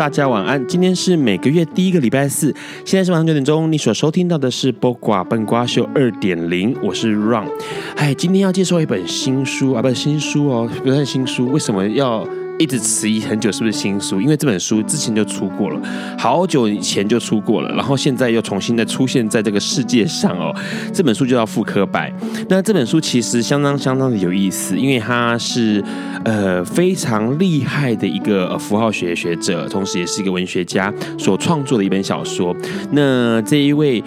大家晚安。今天是每个月第一个礼拜四，现在是晚上九点钟。你所收听到的是《播瓜笨瓜秀》二点零，我是 Run。哎，今天要介绍一本新书啊，不是新书哦，不是新书。为什么要？一直迟疑很久，是不是新书？因为这本书之前就出过了，好久以前就出过了，然后现在又重新的出现在这个世界上哦。这本书就叫《复刻版》。那这本书其实相当相当的有意思，因为它是呃非常厉害的一个符号学学者，同时也是一个文学家所创作的一本小说。那这一位。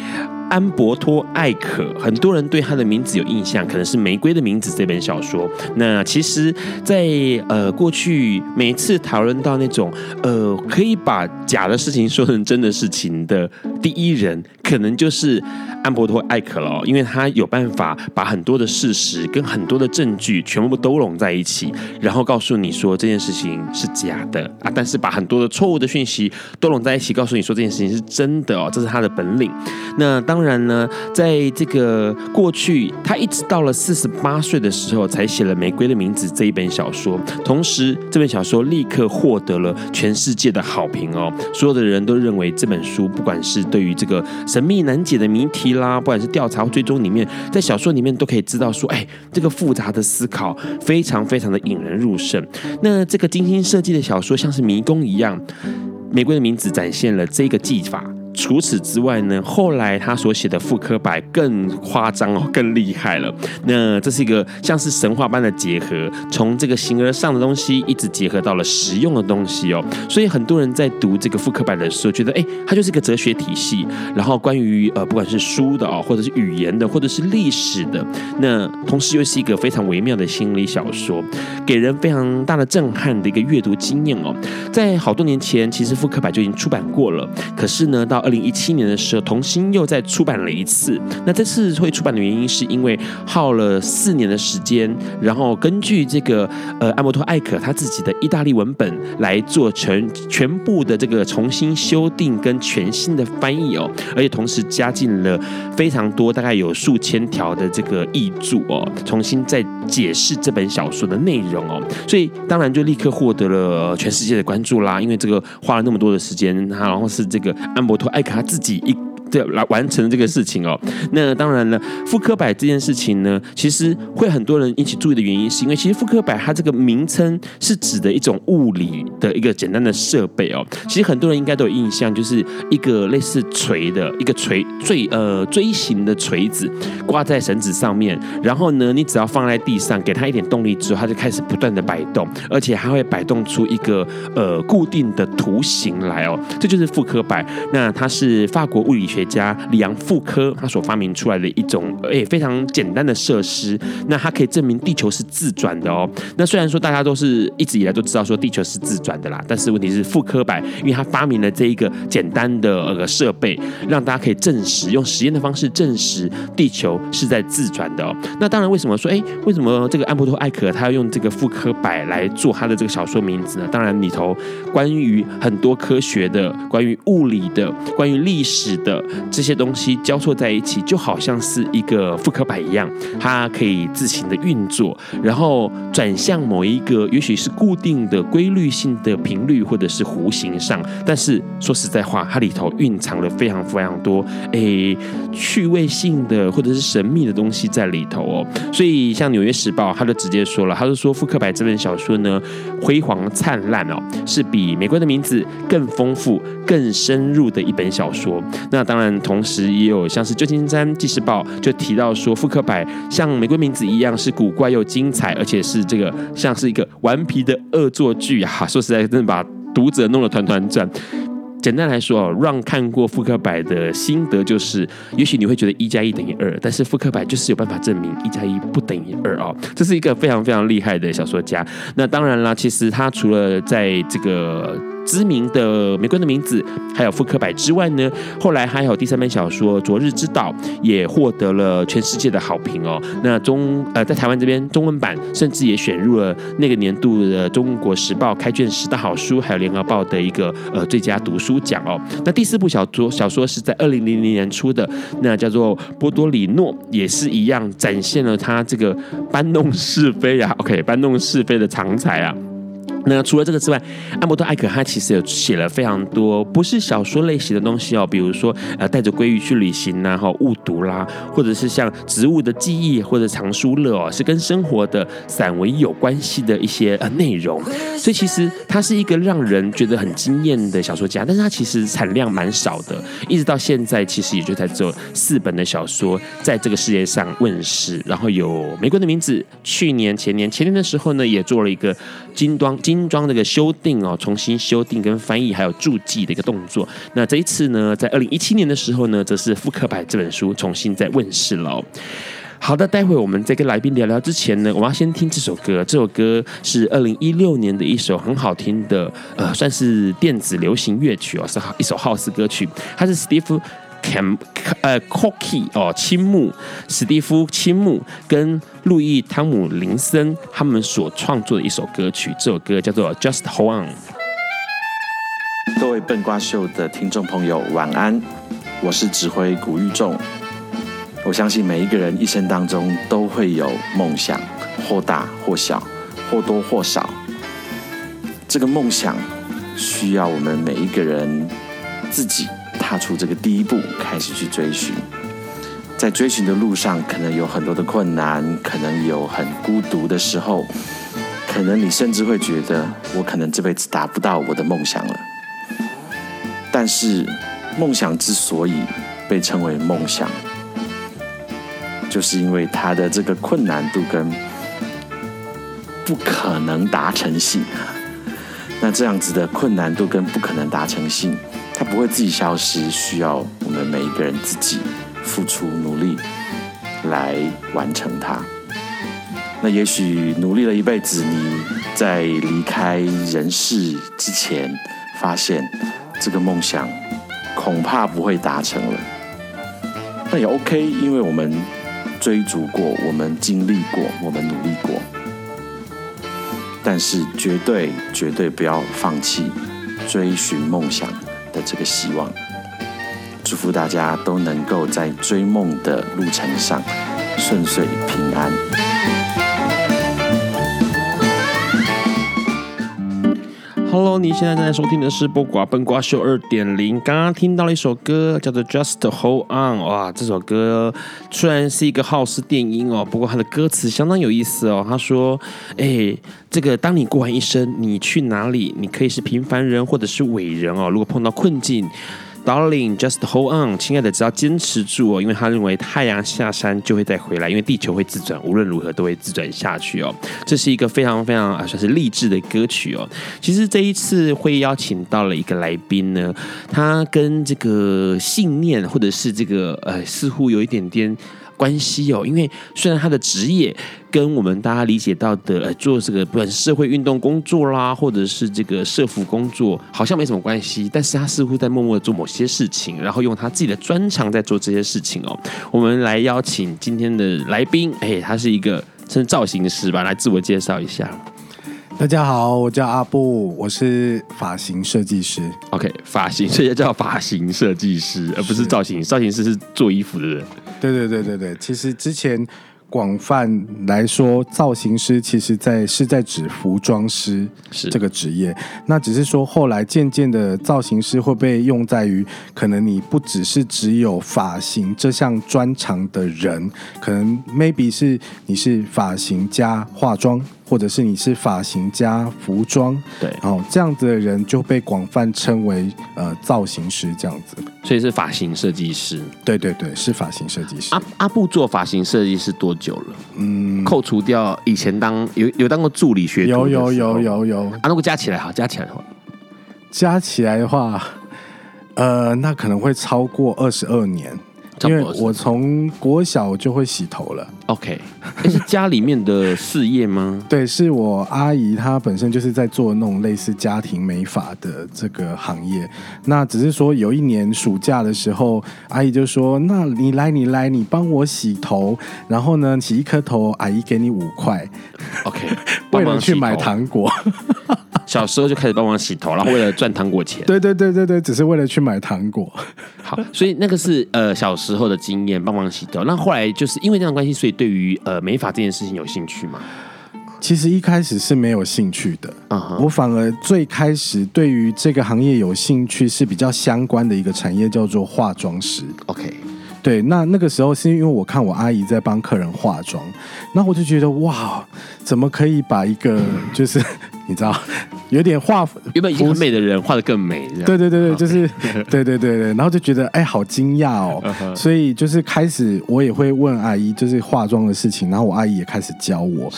安伯托·艾可，很多人对他的名字有印象，可能是《玫瑰的名字》这本小说。那其实在，呃过去每次讨论到那种呃可以把假的事情说成真的事情的第一人，可能就是安伯托·艾可了，因为他有办法把很多的事实跟很多的证据全部都拢在一起，然后告诉你说这件事情是假的啊，但是把很多的错误的讯息都拢在一起，告诉你说这件事情是真的哦，这是他的本领。那。当然呢，在这个过去，他一直到了四十八岁的时候，才写了《玫瑰的名字》这一本小说。同时，这本小说立刻获得了全世界的好评哦。所有的人都认为这本书，不管是对于这个神秘难解的谜题啦，不管是调查或追踪里面，在小说里面都可以知道说，哎，这个复杂的思考非常非常的引人入胜。那这个精心设计的小说，像是迷宫一样，《玫瑰的名字》展现了这个技法。除此之外呢，后来他所写的复刻版更夸张哦，更厉害了。那这是一个像是神话般的结合，从这个形而上的东西一直结合到了实用的东西哦。所以很多人在读这个复刻版的时候，觉得哎，它就是一个哲学体系。然后关于呃，不管是书的哦，或者是语言的，或者是历史的，那同时又是一个非常微妙的心理小说，给人非常大的震撼的一个阅读经验哦。在好多年前，其实复刻版就已经出版过了，可是呢，到二零一七年的时候，重新又再出版了一次。那这次会出版的原因，是因为耗了四年的时间，然后根据这个呃安伯托艾可他自己的意大利文本来做成全部的这个重新修订跟全新的翻译哦，而且同时加进了非常多，大概有数千条的这个译注哦，重新再解释这本小说的内容哦，所以当然就立刻获得了全世界的关注啦，因为这个花了那么多的时间，然后是这个安伯托艾可他自己一。对，来完成这个事情哦。那当然了，复刻摆这件事情呢，其实会很多人引起注意的原因，是因为其实复刻摆它这个名称是指的一种物理的一个简单的设备哦。其实很多人应该都有印象，就是一个类似锤的一个锤锥呃锥形的锤子挂在绳子上面，然后呢，你只要放在地上，给它一点动力之后，它就开始不断的摆动，而且还会摆动出一个呃固定的图形来哦。这就是复刻摆。那它是法国物理学家里昂·傅科他所发明出来的一种诶非常简单的设施，那它可以证明地球是自转的哦。那虽然说大家都是一直以来都知道说地球是自转的啦，但是问题是复刻版，因为他发明了这一个简单的呃设备，让大家可以证实用实验的方式证实地球是在自转的哦。那当然，为什么说诶为什么这个安伯托·艾可他要用这个复刻版来做他的这个小说名字呢？当然里头关于很多科学的、关于物理的、关于历史的。这些东西交错在一起，就好像是一个复刻版一样，它可以自行的运作，然后转向某一个也许是固定的规律性的频率或者是弧形上。但是说实在话，它里头蕴藏了非常非常多诶趣味性的或者是神秘的东西在里头哦。所以像《纽约时报》，他就直接说了，他就说复刻版这本小说呢，辉煌灿烂哦，是比《玫瑰的名字》更丰富、更深入的一本小说。那当然。然同时也有像是旧金山纪事报就提到说，复刻版像玫瑰名字一样是古怪又精彩，而且是这个像是一个顽皮的恶作剧啊！说实在，真的把读者弄得团团转。简单来说哦，让看过复刻版的心得就是，也许你会觉得一加一等于二，但是复刻版就是有办法证明一加一不等于二哦。这是一个非常非常厉害的小说家。那当然啦，其实他除了在这个。知名的玫瑰的名字，还有复刻版之外呢，后来还有第三本小说《昨日之岛》也获得了全世界的好评哦。那中呃在台湾这边中文版甚至也选入了那个年度的《中国时报》开卷十大好书，还有《联合报》的一个呃最佳读书奖哦。那第四部小说小说是在二零零零年出的，那叫做《波多里诺》，也是一样展现了他这个搬弄是非啊，OK，搬弄是非的长才啊。那除了这个之外，艾默多艾可他其实有写了非常多不是小说类型的东西哦，比如说呃带着鲑鱼去旅行呐，哈误读啦，或者是像植物的记忆或者藏书乐哦，是跟生活的散文有关系的一些呃内容。所以其实他是一个让人觉得很惊艳的小说家，但是他其实产量蛮少的，一直到现在其实也就才只有四本的小说在这个世界上问世。然后有《玫瑰的名字》，去年前年前年的时候呢，也做了一个精装精。装这个修订哦，重新修订跟翻译还有注记的一个动作。那这一次呢，在二零一七年的时候呢，则是复刻版这本书重新再问世了。好的，待会我们在跟来宾聊聊之前呢，我们要先听这首歌。这首歌是二零一六年的一首很好听的，呃，算是电子流行乐曲哦，是一首 House 歌曲。它是 Steve。Cam 呃，Cocky 哦，青木史蒂夫青木跟路易汤姆林森他们所创作的一首歌曲，这首歌叫做 Just Hold On。各位笨瓜秀的听众朋友，晚安，我是指挥古玉仲。我相信每一个人一生当中都会有梦想，或大或小，或多或少。这个梦想需要我们每一个人自己。踏出这个第一步，开始去追寻，在追寻的路上，可能有很多的困难，可能有很孤独的时候，可能你甚至会觉得，我可能这辈子达不到我的梦想了。但是，梦想之所以被称为梦想，就是因为它的这个困难度跟不可能达成性。那这样子的困难度跟不可能达成性。它不会自己消失，需要我们每一个人自己付出努力来完成它。那也许努力了一辈子，你在离开人世之前，发现这个梦想恐怕不会达成了。那也 OK，因为我们追逐过，我们经历过，我们努力过。但是绝对绝对不要放弃追寻梦想的这个希望，祝福大家都能够在追梦的路程上顺遂平安。Hello，你现在正在收听的是《播瓜笨瓜秀》二点零。刚刚听到了一首歌，叫做《Just Hold On》。哇，这首歌虽然是一个 House 电音哦，不过它的歌词相当有意思哦。他说：“哎，这个当你过完一生，你去哪里？你可以是平凡人，或者是伟人哦。如果碰到困境。” Darling, just hold on，亲爱的，只要坚持住哦，因为他认为太阳下山就会再回来，因为地球会自转，无论如何都会自转下去哦。这是一个非常非常啊，算是励志的歌曲哦。其实这一次会邀请到了一个来宾呢，他跟这个信念或者是这个呃，似乎有一点点。关系哦，因为虽然他的职业跟我们大家理解到的，做这个不管社会运动工作啦，或者是这个社服工作，好像没什么关系，但是他似乎在默默的做某些事情，然后用他自己的专长在做这些事情哦。我们来邀请今天的来宾，哎，他是一个是造型师吧，来自我介绍一下。大家好，我叫阿布，我是发型设计师。OK，发型，所以叫发型设计师，而不是造型。造型师是做衣服的人。对对对对对，其实之前广泛来说，造型师其实在是在指服装师这个职业。那只是说后来渐渐的，造型师会被用在于可能你不只是只有发型这项专长的人，可能 maybe 是你是发型加化妆。或者是你是发型加服装，对，然后这样子的人就被广泛称为呃造型师这样子，所以是发型设计师。对对对，是发型设计师。阿阿布做发型设计师多久了？嗯，扣除掉以前当有有当过助理学徒，有有有有有。啊，如果加起来哈，加起来的话，加起来的话，呃，那可能会超过二十二年。因为我从国小就会洗头了。OK，这是家里面的事业吗？对，是我阿姨，她本身就是在做那种类似家庭美发的这个行业。那只是说有一年暑假的时候，阿姨就说：“那你来，你来，你帮我洗头，然后呢，洗一颗头，阿姨给你五块。” OK，为了去买糖果。小时候就开始帮忙洗头，然后为了赚糖果钱。对对对对对，只是为了去买糖果。好，所以那个是呃小时候的经验，帮忙洗头。那后来就是因为这样的关系，所以对于呃美发这件事情有兴趣吗？其实一开始是没有兴趣的。嗯哼，我反而最开始对于这个行业有兴趣是比较相关的一个产业，叫做化妆师。OK。对，那那个时候是因为我看我阿姨在帮客人化妆，那我就觉得哇，怎么可以把一个就是你知道 有点画原本已经很美的人画的更美？对对对对，就是 对对对对，然后就觉得哎，好惊讶哦，所以就是开始我也会问阿姨就是化妆的事情，然后我阿姨也开始教我。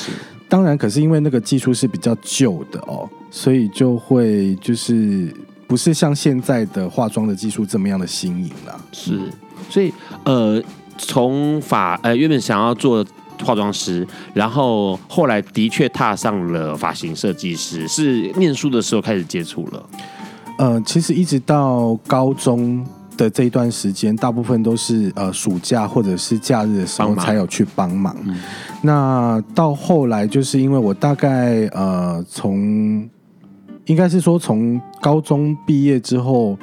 当然，可是因为那个技术是比较旧的哦，所以就会就是不是像现在的化妆的技术这么样的新颖了。是。所以，呃，从法呃原本想要做化妆师，然后后来的确踏上了发型设计师，是念书的时候开始接触了。呃，其实一直到高中的这一段时间，大部分都是呃暑假或者是假日的时候才有去帮忙。嗯、那到后来，就是因为我大概呃从应该是说从高中毕业之后。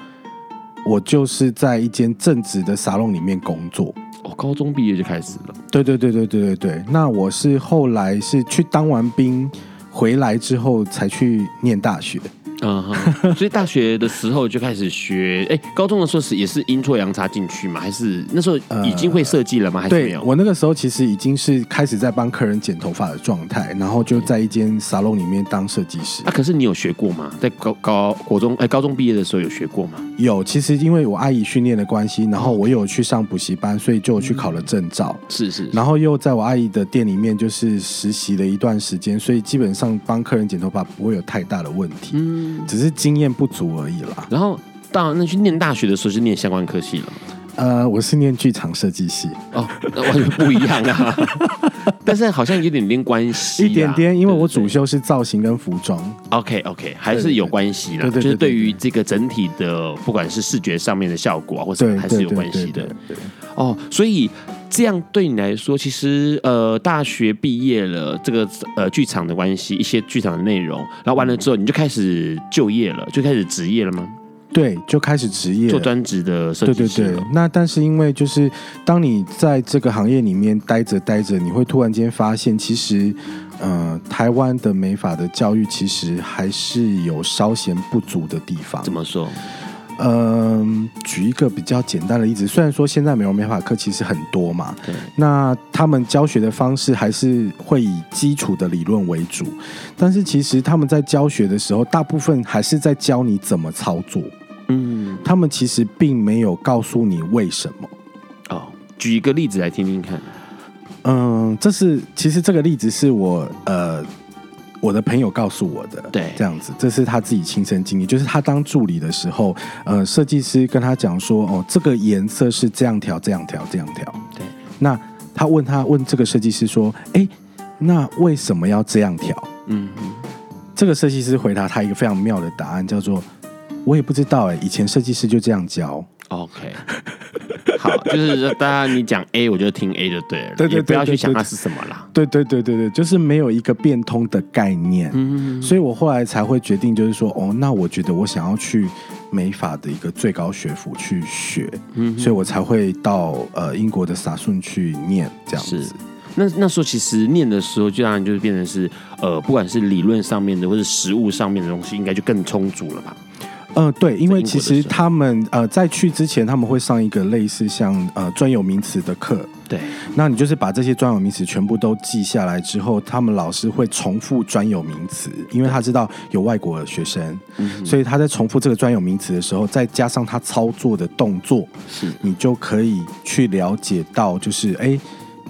我就是在一间正职的沙龙里面工作。哦，高中毕业就开始了。对对对对对对对。那我是后来是去当完兵回来之后才去念大学。嗯哼，所以大学的时候就开始学，哎，高中的时候是也是阴错阳差进去吗？还是那时候已经会设计了吗？还是没有？我那个时候其实已经是开始在帮客人剪头发的状态，然后就在一间沙龙里面当设计师。啊，可是你有学过吗？在高高国中哎，高中毕业的时候有学过吗？有，其实因为我阿姨训练的关系，然后我有去上补习班，所以就去考了证照。是是。然后又在我阿姨的店里面就是实习了一段时间，所以基本上帮客人剪头发不会有太大的问题。嗯，只是经验。不足而已啦。然后到那去念大学的时候，是念相关科系了。呃，我是念剧场设计系。哦，那完全不一样啊。但是好像有点点关系，一点点，因为我主修是造型跟服装。OK OK，还是有关系的。就是对于这个整体的，不管是视觉上面的效果啊，或者还是有关系的。哦，所以这样对你来说，其实呃，大学毕业了，这个呃剧场的关系，一些剧场的内容，然后完了之后，你就开始就业了，就开始职业了吗？对，就开始职业做专职的设计师。对对对，那但是因为就是当你在这个行业里面待着待着，你会突然间发现，其实呃，台湾的美法的教育其实还是有稍嫌不足的地方。怎么说？嗯，举一个比较简单的例子，虽然说现在美容美发课其实很多嘛，对，那他们教学的方式还是会以基础的理论为主，但是其实他们在教学的时候，大部分还是在教你怎么操作。嗯，他们其实并没有告诉你为什么。哦，举一个例子来听听看。嗯，这是其实这个例子是我呃我的朋友告诉我的。对，这样子，这是他自己亲身经历。就是他当助理的时候，呃，设计师跟他讲说，哦，这个颜色是这样调，这样调，这样调。对。那他问他问这个设计师说，哎，那为什么要这样调？嗯嗯。这个设计师回答他一个非常妙的答案，叫做。我也不知道哎，以前设计师就这样教。OK，好，就是大家你讲 A，我就听 A 就对了，对对，不要去想它是什么啦。对对对对对，就是没有一个变通的概念。嗯，所以我后来才会决定，就是说，哦，那我觉得我想要去美法的一个最高学府去学，嗯，所以我才会到呃英国的萨顺去念这样子。那那时候其实念的时候，就当然就是变成是呃，不管是理论上面的或者实物上面的东西，应该就更充足了吧。呃，对，因为其实他们呃在去之前，他们会上一个类似像呃专有名词的课，对，那你就是把这些专有名词全部都记下来之后，他们老师会重复专有名词，因为他知道有外国的学生，嗯、所以他在重复这个专有名词的时候，再加上他操作的动作，是。你就可以去了解到，就是哎，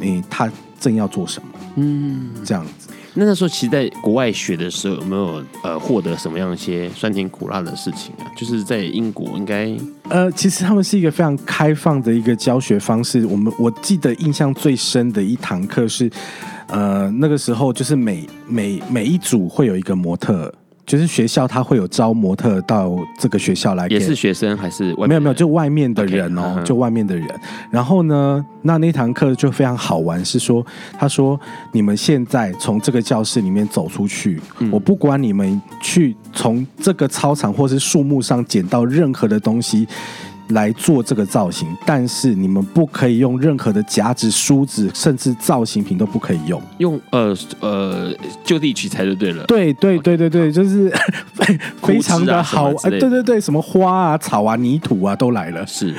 你他正要做什么，嗯，这样子。那那时候，其实在国外学的时候，有没有呃获得什么样一些酸甜苦辣的事情啊？就是在英国应该呃，其实他们是一个非常开放的一个教学方式。我们我记得印象最深的一堂课是，呃，那个时候就是每每每一组会有一个模特。就是学校他会有招模特到这个学校来，也是学生还是外面？没有没有，就外面的人哦，okay, 就外面的人。然后呢，那那堂课就非常好玩，是说他说你们现在从这个教室里面走出去，嗯、我不管你们去从这个操场或是树木上捡到任何的东西。来做这个造型，但是你们不可以用任何的夹子、梳子，甚至造型品都不可以用。用呃呃就地取材就对了。对对对对对，就是非 非常的好。哎，对对对，什么花啊、草啊、泥土啊都来了。是。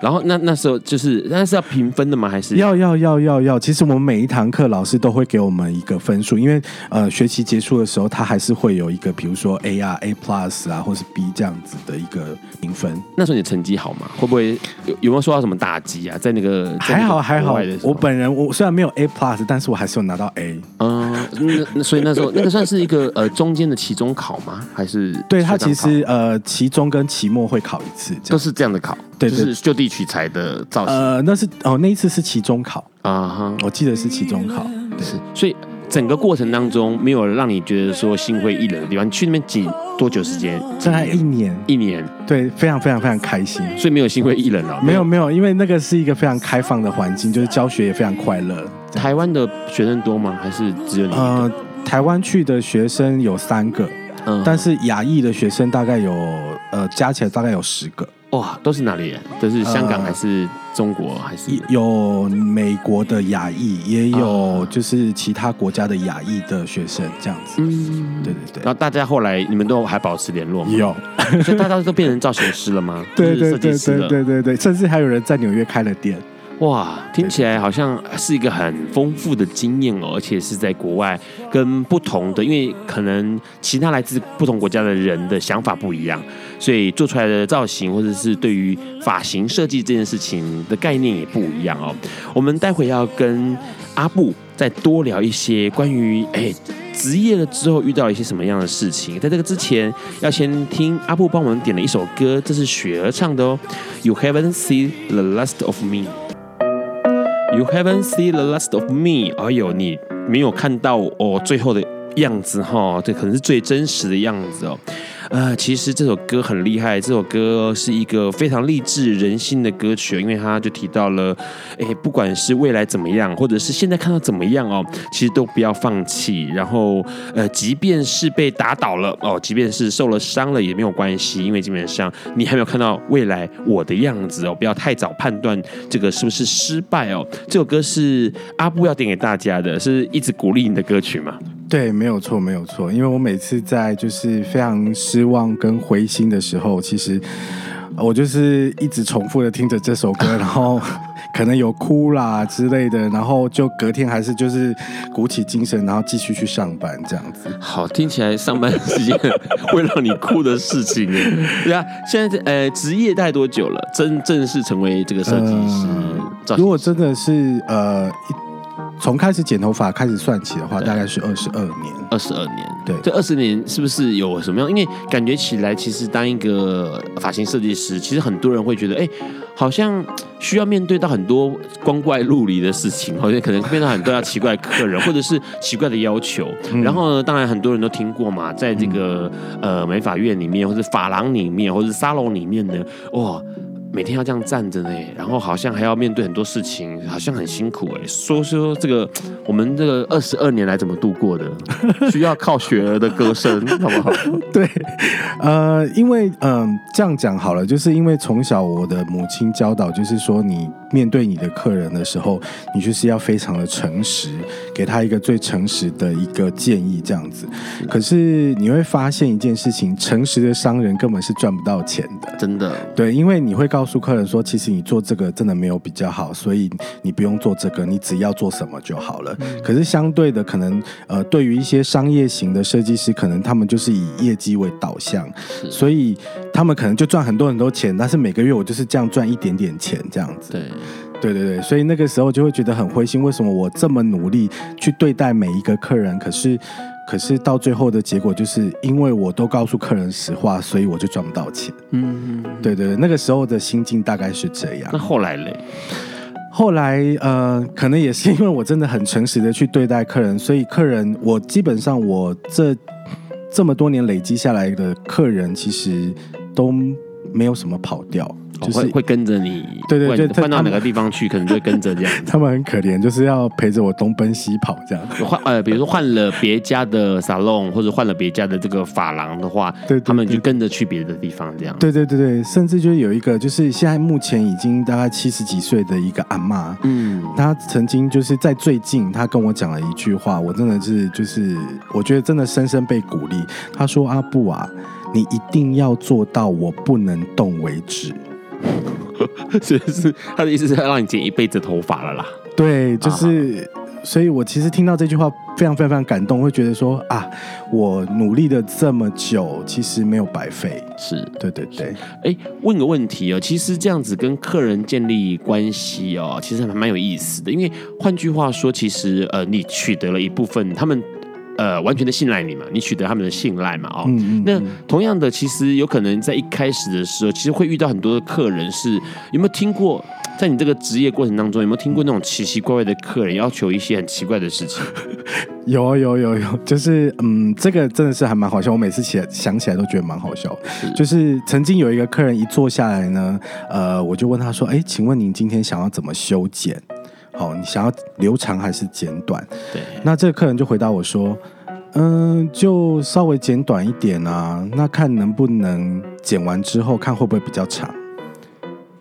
然后那那时候就是那是要评分的吗？还是要要要要要？其实我们每一堂课老师都会给我们一个分数，因为呃学期结束的时候，他还是会有一个，比如说 A 啊、A Plus 啊，或是 B 这样子的一个评分。那时候你成绩好吗？会不会有有没有受到什么打击啊？在那个还好还好，我本人我虽然没有 A Plus，但是我还是有拿到 A。嗯，那那所以那时候那个算是一个呃中间的期中考吗？还是对他其实呃期中跟期末会考一次，都是这样的考，对，对，就是就地取材的。造型。呃，那是哦，那一次是期中考。啊哈，我记得是期中考，对，是，所以整个过程当中没有让你觉得说心灰意冷的地方。你去那边几多久时间？大概一年，一年，对，非常非常非常开心，所以没有心灰意冷了。没有没有，因为那个是一个非常开放的环境，就是教学也非常快乐。台湾的学生多吗？还是只有你？呃，台湾去的学生有三个，嗯，但是亚裔的学生大概有呃加起来大概有十个。哇，都是哪里人？都是香港还是中国？还是、呃、有美国的亚裔，也有就是其他国家的亚裔的学生这样子。嗯，对对对。然后大家后来你们都还保持联络吗？有，所以大家都变成造型师了吗？对对对对对对对，甚至还有人在纽约开了店。哇，听起来好像是一个很丰富的经验哦，而且是在国外跟不同的，因为可能其他来自不同国家的人的想法不一样，所以做出来的造型或者是对于发型设计这件事情的概念也不一样哦。我们待会要跟阿布再多聊一些关于哎职业了之后遇到一些什么样的事情。在这个之前，要先听阿布帮我们点了一首歌，这是雪儿唱的哦，You haven't seen the last of me。You haven't seen the last of me。哎呦，你没有看到哦，最后的样子哈，这可能是最真实的样子哦。呃，其实这首歌很厉害，这首歌是一个非常励志人心的歌曲，因为它就提到了，哎，不管是未来怎么样，或者是现在看到怎么样哦，其实都不要放弃。然后，呃，即便是被打倒了哦，即便是受了伤了也没有关系，因为基本上你还没有看到未来我的样子哦，不要太早判断这个是不是失败哦。这首歌是阿布要点给大家的，是一直鼓励你的歌曲吗？对，没有错，没有错。因为我每次在就是非常失望跟灰心的时候，其实我就是一直重复的听着这首歌，然后可能有哭啦之类的，然后就隔天还是就是鼓起精神，然后继续去上班这样子。好，听起来上班是件 会让你哭的事情。对啊，现在呃职业待多久了？真正式成为这个设计师？呃、如果真的是呃。从开始剪头发开始算起的话，大概是二十二年。二十二年，对，这二十年是不是有什么样？因为感觉起来，其实当一个发型设计师，其实很多人会觉得，哎，好像需要面对到很多光怪陆离的事情，好像可能面对到很多要奇怪的客人，或者是奇怪的要求。嗯、然后呢，当然很多人都听过嘛，在这个、嗯、呃美发院里面，或者发廊里面，或者是沙龙里面呢，哇。每天要这样站着呢，然后好像还要面对很多事情，好像很辛苦哎。说说这个，我们这个二十二年来怎么度过的？需要靠雪儿的歌声，好不好？对，呃，因为嗯、呃，这样讲好了，就是因为从小我的母亲教导，就是说你面对你的客人的时候，你就是要非常的诚实，给他一个最诚实的一个建议，这样子。可是你会发现一件事情，诚实的商人根本是赚不到钱的，真的。对，因为你会告。诉客人说，其实你做这个真的没有比较好，所以你不用做这个，你只要做什么就好了。嗯、可是相对的，可能呃，对于一些商业型的设计师，可能他们就是以业绩为导向，所以他们可能就赚很多很多钱，但是每个月我就是这样赚一点点钱这样子。对。对对对，所以那个时候就会觉得很灰心，为什么我这么努力去对待每一个客人，可是，可是到最后的结果就是因为我都告诉客人实话，所以我就赚不到钱。嗯，对对对，那个时候的心境大概是这样。那后来嘞？后来呃，可能也是因为我真的很诚实的去对待客人，所以客人我基本上我这这么多年累积下来的客人，其实都没有什么跑掉。就是、会会跟着你，对对对，换到哪个地方去，可能就会跟着这样。他 们很可怜，就是要陪着我东奔西跑这样。换呃，比如说换了别家的沙龙，或者换了别家的这个发廊的话，对，他们就跟着去别的地方这样。对对对对，甚至就有一个，就是现在目前已经大概七十几岁的一个阿妈，嗯，她曾经就是在最近，她跟我讲了一句话，我真的是就是我觉得真的深深被鼓励。她说：“阿布啊，你一定要做到我不能动为止。”所以是他的意思是要让你剪一辈子头发了啦。对，就是，所以我其实听到这句话非常非常非常感动，会觉得说啊，我努力了这么久，其实没有白费。是对对对。哎，问个问题哦，其实这样子跟客人建立关系哦，其实还蛮有意思的。因为换句话说，其实呃，你取得了一部分他们。呃，完全的信赖你嘛，你取得他们的信赖嘛，哦，嗯嗯嗯，那同样的，其实有可能在一开始的时候，其实会遇到很多的客人是，有没有听过，在你这个职业过程当中，有没有听过那种奇奇怪怪的客人要求一些很奇怪的事情？有有有有，就是嗯，这个真的是还蛮好笑，我每次起来想起来都觉得蛮好笑。是就是曾经有一个客人一坐下来呢，呃，我就问他说，哎，请问您今天想要怎么修剪？好，你想要留长还是剪短？对，那这个客人就回答我说：“嗯，就稍微剪短一点啊，那看能不能剪完之后看会不会比较长。”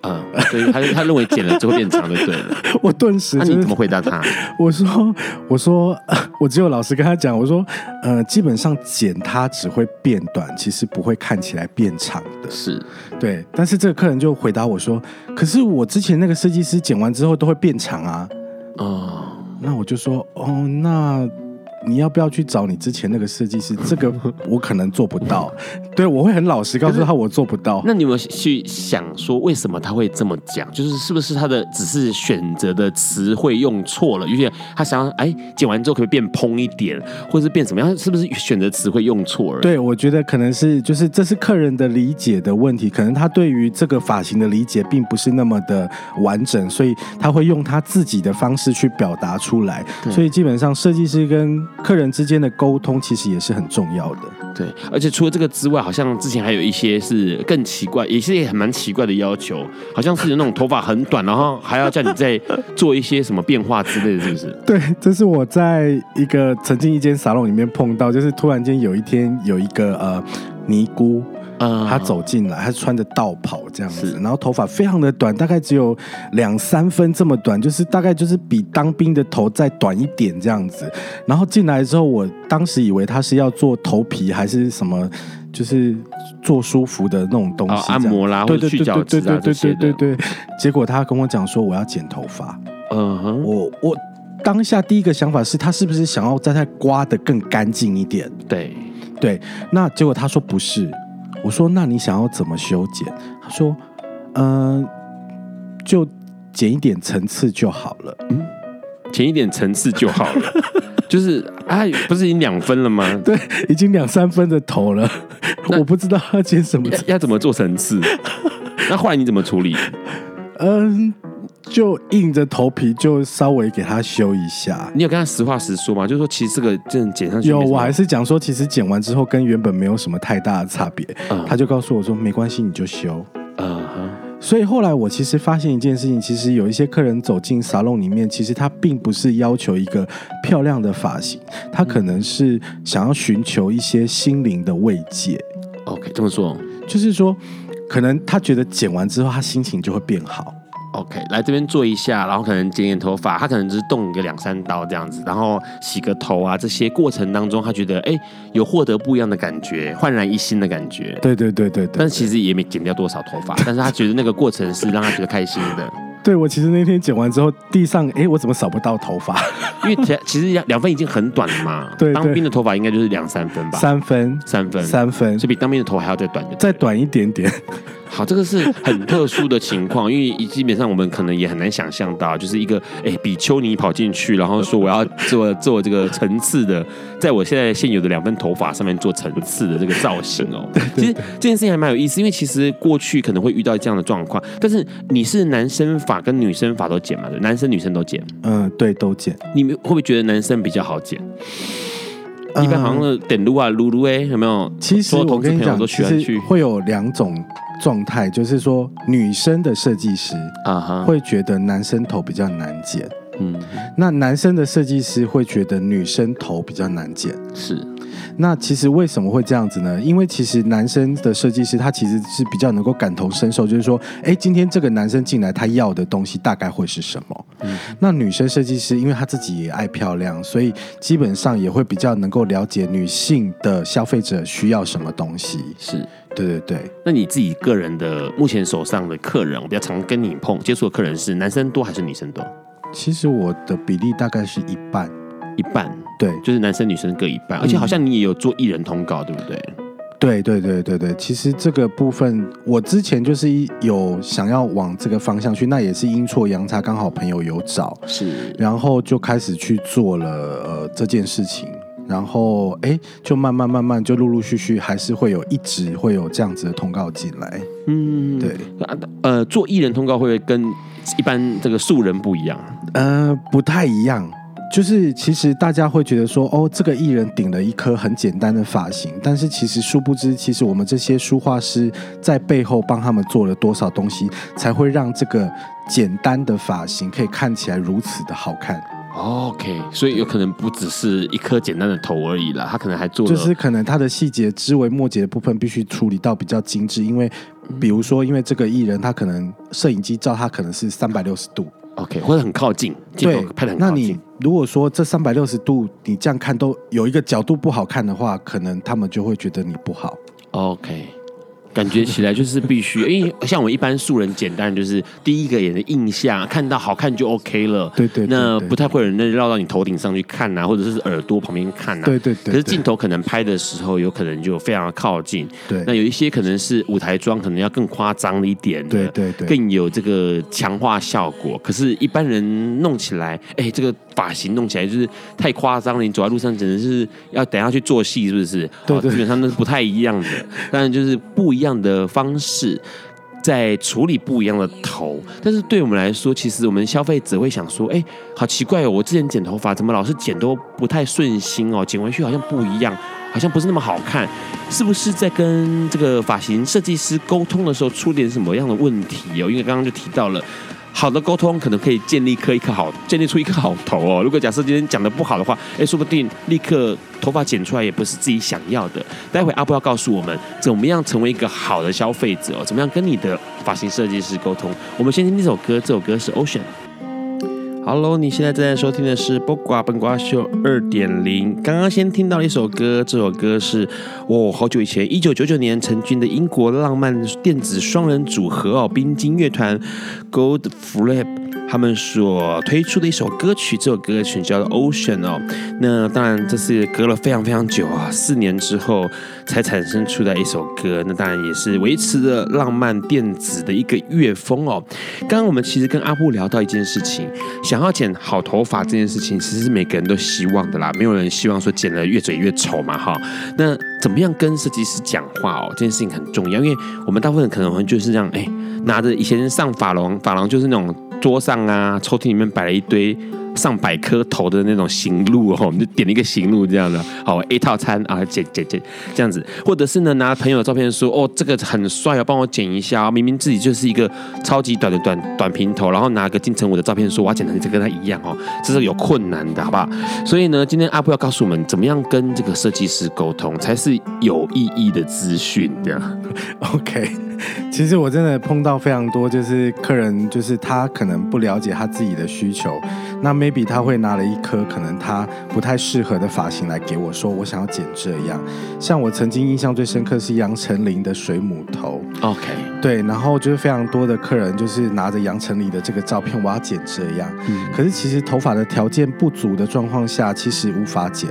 嗯，所以他他认为剪了之后变长就对了。我顿时、就是，那你怎么回答他？我说，我说，我只有老实跟他讲，我说，呃，基本上剪它只会变短，其实不会看起来变长的。是，对。但是这个客人就回答我说，可是我之前那个设计师剪完之后都会变长啊。哦，那我就说，哦，那。你要不要去找你之前那个设计师？这个我可能做不到。对，我会很老实告诉他我做不到。那你有没有去想说，为什么他会这么讲？就是是不是他的只是选择的词汇用错了？有些他想要哎剪完之后可以变蓬一点，或者是变怎么样？是不是选择词汇用错了？对，我觉得可能是就是这是客人的理解的问题，可能他对于这个发型的理解并不是那么的完整，所以他会用他自己的方式去表达出来。所以基本上设计师跟客人之间的沟通其实也是很重要的，对。而且除了这个之外，好像之前还有一些是更奇怪，也是也很蛮奇怪的要求，好像是有那种头发很短，然后还要叫你再做一些什么变化之类的，是不是？对，这是我在一个曾经一间沙龙里面碰到，就是突然间有一天有一个呃尼姑。嗯，他走进来，他穿着道袍这样子，然后头发非常的短，大概只有两三分这么短，就是大概就是比当兵的头再短一点这样子。然后进来之后，我当时以为他是要做头皮还是什么，就是做舒服的那种东西，按摩啦，对对对对对对对对对对。结果他跟我讲说我要剪头发，嗯哼，我我当下第一个想法是他是不是想要再再刮的更干净一点？对对，那结果他说不是。我说：“那你想要怎么修剪？”他说：“嗯、呃，就剪一点层次就好了。嗯，剪一点层次就好了，就是啊，不是已经两分了吗？对，已经两三分的头了。我不知道要剪什么，要怎么做层次？那后来你怎么处理？嗯。”就硬着头皮，就稍微给他修一下。你有跟他实话实说吗？就是说，其实这个真的剪上去有，我还是讲说，其实剪完之后跟原本没有什么太大的差别。嗯、他就告诉我说，没关系，你就修。嗯哼。所以后来我其实发现一件事情，其实有一些客人走进沙龙里面，其实他并不是要求一个漂亮的发型，他可能是想要寻求一些心灵的慰藉。OK，这么说，就是说，可能他觉得剪完之后，他心情就会变好。OK，来这边做一下，然后可能剪剪头发，他可能只是动一个两三刀这样子，然后洗个头啊，这些过程当中，他觉得哎，有获得不一样的感觉，焕然一新的感觉。对对对对对。但其实也没剪掉多少头发，但是他觉得那个过程是让他觉得开心的。对，我其实那天剪完之后，地上哎，我怎么扫不到头发？因为 其实两两分已经很短了嘛。对，当兵的头发应该就是两三分吧。三分，三分，三分，所以比当兵的头还要再短，再短一点点。好，这个是很特殊的情况，因为基本上我们可能也很难想象到，就是一个哎，比丘尼跑进去，然后说我要做做这个层次的，在我现在现有的两分头发上面做层次的这个造型哦。其实这件事情还蛮有意思，因为其实过去可能会遇到这样的状况，但是你是男生发跟女生发都剪嘛？对，男生女生都剪。嗯，对，都剪。你们会不会觉得男生比较好剪？一般好像是点撸啊撸撸哎，有没有？其实我跟你讲，其实会有两种状态，就是说女生的设计师啊哈会觉得男生头比较难剪，嗯，那男生的设计师会觉得女生头比较难剪，是。那其实为什么会这样子呢？因为其实男生的设计师他其实是比较能够感同身受，就是说，哎，今天这个男生进来，他要的东西大概会是什么？嗯，那女生设计师因为她自己也爱漂亮，所以基本上也会比较能够了解女性的消费者需要什么东西。是，对对对。那你自己个人的目前手上的客人，我比较常跟你碰接触的客人是男生多还是女生多？其实我的比例大概是一半。一半，对，就是男生女生各一半，而且好像你也有做艺人通告，对不对？对对对对对，其实这个部分我之前就是有想要往这个方向去，那也是阴错阳差，刚好朋友有找，是，然后就开始去做了呃这件事情，然后哎，就慢慢慢慢就陆陆续续还是会有一直会有这样子的通告进来，嗯，对，呃，做艺人通告会跟一般这个素人不一样，呃，不太一样。就是其实大家会觉得说，哦，这个艺人顶了一颗很简单的发型，但是其实殊不知，其实我们这些书画师在背后帮他们做了多少东西，才会让这个简单的发型可以看起来如此的好看。OK，所以有可能不只是一颗简单的头而已啦，他可能还做了，就是可能他的细节枝微末节的部分必须处理到比较精致，因为比如说，因为这个艺人他可能摄影机照他可能是三百六十度。OK，或者很靠近，对，拍的很靠近。那你如果说这三百六十度你这样看都有一个角度不好看的话，可能他们就会觉得你不好。OK。感觉起来就是必须，因为像我们一般素人，简单就是第一个眼的印象，看到好看就 OK 了。对对，那不太会有人绕到你头顶上去看啊，或者是耳朵旁边看啊。对对，对对。可是镜头可能拍的时候，有可能就非常的靠近。对。那有一些可能是舞台妆，可能要更夸张一点的。对对对。更有这个强化效果。可是，一般人弄起来，哎，这个发型弄起来就是太夸张了。你走在路上，只能是要等下去做戏，是不是？对对。基本上都是不太一样的，当然就是不一样。这样的方式在处理不一样的头，但是对我们来说，其实我们消费者会想说：“哎，好奇怪哦，我之前剪头发怎么老是剪都不太顺心哦，剪回去好像不一样，好像不是那么好看，是不是在跟这个发型设计师沟通的时候出点什么样的问题哦？因为刚刚就提到了。”好的沟通可能可以建立一颗一颗好，建立出一颗好头哦。如果假设今天讲的不好的话，哎，说不定立刻头发剪出来也不是自己想要的。待会阿布要告诉我们怎么样成为一个好的消费者，怎么样跟你的发型设计师沟通。我们先听这首歌，这首歌是 Ocean。Hello，你现在正在收听的是《播瓜本瓜秀》二点零。刚刚先听到了一首歌，这首歌是哦，好久以前，一九九九年成军的英国浪漫电子双人组合哦，冰晶乐团 Goldfrapp。他们所推出的一首歌曲，这首歌曲叫做《Ocean》哦。那当然，这是隔了非常非常久啊，四年之后才产生出来一首歌。那当然也是维持着浪漫电子的一个乐风哦。刚刚我们其实跟阿布聊到一件事情，想要剪好头发这件事情，其实是每个人都希望的啦。没有人希望说剪了越嘴越丑嘛，哈。那怎么样跟设计师讲话哦？这件事情很重要，因为我们大部分人可能会就是这样，哎，拿着以前上发廊，发廊就是那种。桌上啊，抽屉里面摆了一堆上百颗头的那种型录哦，我们就点了一个型录这样的，好 A 套餐啊，剪剪剪这样子，或者是呢拿朋友的照片说，哦这个很帅哦，帮我剪一下，明明自己就是一个超级短的短短平头，然后拿个金城武的照片说我要剪成这跟他一样哦，这是有困难的，好不好？所以呢，今天阿布要告诉我们怎么样跟这个设计师沟通才是有意义的资讯，这样 OK。其实我真的碰到非常多，就是客人，就是他可能不了解他自己的需求，那 maybe 他会拿了一颗可能他不太适合的发型来给我说，我想要剪这样。像我曾经印象最深刻是杨丞琳的水母头，OK，对，然后就是非常多的客人就是拿着杨丞琳的这个照片，我要剪这样，嗯，可是其实头发的条件不足的状况下，其实无法剪。